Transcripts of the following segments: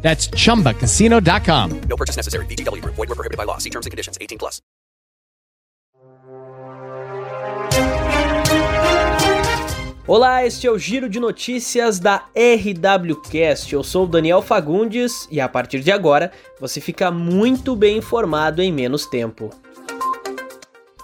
That's chumbacasino.com. No purchase necessary. VGW Group. Void were prohibited by law. See terms and conditions. 18 plus. Olá, este é o Giro de Notícias da RWCast. Eu sou o Daniel Fagundes e a partir de agora você fica muito bem informado em menos tempo.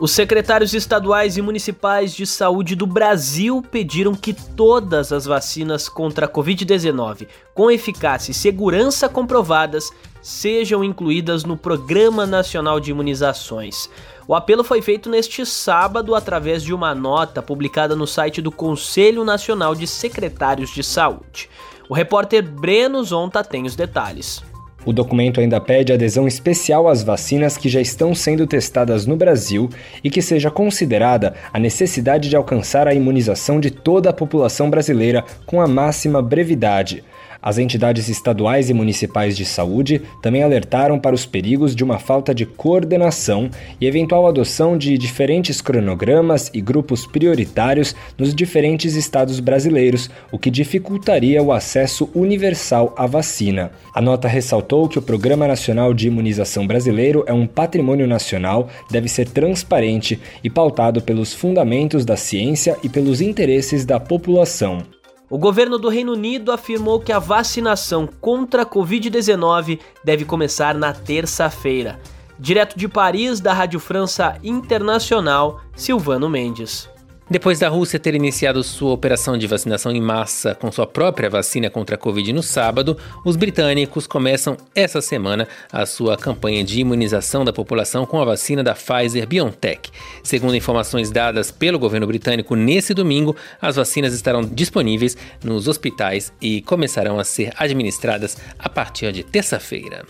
Os secretários estaduais e municipais de saúde do Brasil pediram que todas as vacinas contra a Covid-19 com eficácia e segurança comprovadas sejam incluídas no Programa Nacional de Imunizações. O apelo foi feito neste sábado através de uma nota publicada no site do Conselho Nacional de Secretários de Saúde. O repórter Breno Zonta tem os detalhes. O documento ainda pede adesão especial às vacinas que já estão sendo testadas no Brasil e que seja considerada a necessidade de alcançar a imunização de toda a população brasileira com a máxima brevidade. As entidades estaduais e municipais de saúde também alertaram para os perigos de uma falta de coordenação e eventual adoção de diferentes cronogramas e grupos prioritários nos diferentes estados brasileiros, o que dificultaria o acesso universal à vacina. A nota ressaltou que o Programa Nacional de Imunização Brasileiro é um patrimônio nacional, deve ser transparente e pautado pelos fundamentos da ciência e pelos interesses da população. O governo do Reino Unido afirmou que a vacinação contra a Covid-19 deve começar na terça-feira. Direto de Paris, da Rádio França Internacional, Silvano Mendes. Depois da Rússia ter iniciado sua operação de vacinação em massa com sua própria vacina contra a Covid no sábado, os britânicos começam essa semana a sua campanha de imunização da população com a vacina da Pfizer BioNTech. Segundo informações dadas pelo governo britânico nesse domingo, as vacinas estarão disponíveis nos hospitais e começarão a ser administradas a partir de terça-feira.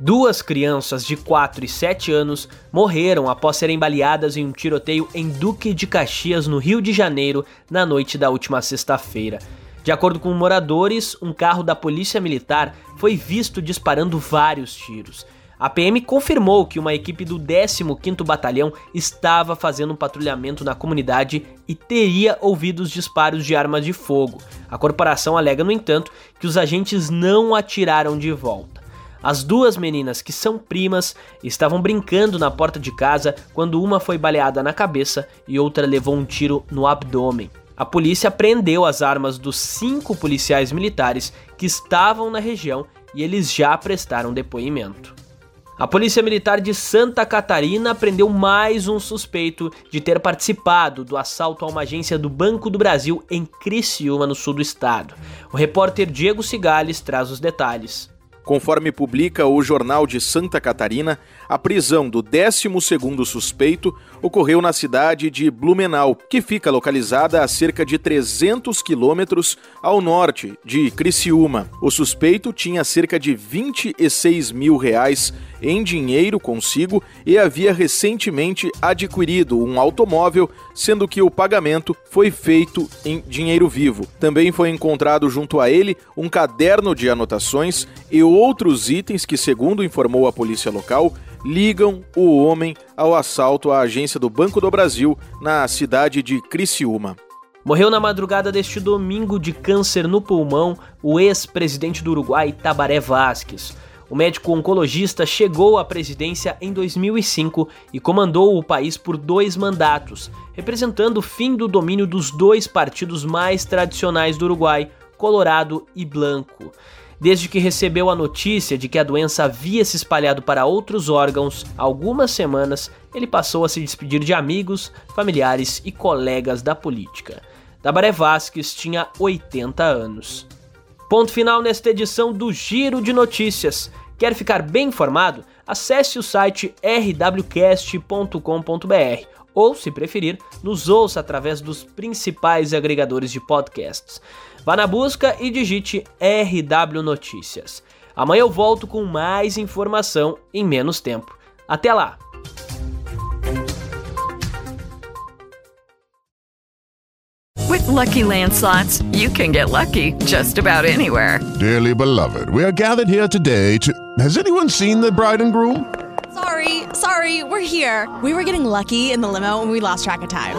Duas crianças de 4 e 7 anos morreram após serem baleadas em um tiroteio em Duque de Caxias, no Rio de Janeiro, na noite da última sexta-feira. De acordo com moradores, um carro da Polícia Militar foi visto disparando vários tiros. A PM confirmou que uma equipe do 15º Batalhão estava fazendo um patrulhamento na comunidade e teria ouvido os disparos de armas de fogo. A corporação alega, no entanto, que os agentes não atiraram de volta. As duas meninas, que são primas, estavam brincando na porta de casa quando uma foi baleada na cabeça e outra levou um tiro no abdômen. A polícia prendeu as armas dos cinco policiais militares que estavam na região e eles já prestaram depoimento. A Polícia Militar de Santa Catarina prendeu mais um suspeito de ter participado do assalto a uma agência do Banco do Brasil em Criciúma, no sul do estado. O repórter Diego Cigales traz os detalhes. Conforme publica o Jornal de Santa Catarina, a prisão do 12º suspeito ocorreu na cidade de Blumenau, que fica localizada a cerca de 300 quilômetros ao norte de Criciúma. O suspeito tinha cerca de 26 mil reais em dinheiro consigo e havia recentemente adquirido um automóvel, sendo que o pagamento foi feito em dinheiro vivo. Também foi encontrado junto a ele um caderno de anotações e outros itens que, segundo informou a polícia local, ligam o homem ao assalto à agência do Banco do Brasil na cidade de Criciúma. Morreu na madrugada deste domingo de câncer no pulmão o ex-presidente do Uruguai, Tabaré Vázquez. O médico oncologista chegou à presidência em 2005 e comandou o país por dois mandatos, representando o fim do domínio dos dois partidos mais tradicionais do Uruguai, Colorado e Blanco. Desde que recebeu a notícia de que a doença havia se espalhado para outros órgãos, algumas semanas ele passou a se despedir de amigos, familiares e colegas da política. Tabaré Vasques tinha 80 anos. Ponto final nesta edição do Giro de Notícias. Quer ficar bem informado? Acesse o site rwcast.com.br ou, se preferir, nos ouça através dos principais agregadores de podcasts. Vá na busca e digite RW Notícias. Amanhã eu volto com mais informação em menos tempo. Até lá! With Lucky Land slots, you can get lucky just about anywhere. Dearly beloved, we are gathered here today to. Has anyone seen the bride and groom? Sorry, sorry, we're here. We were getting lucky in the limo and we lost track of time.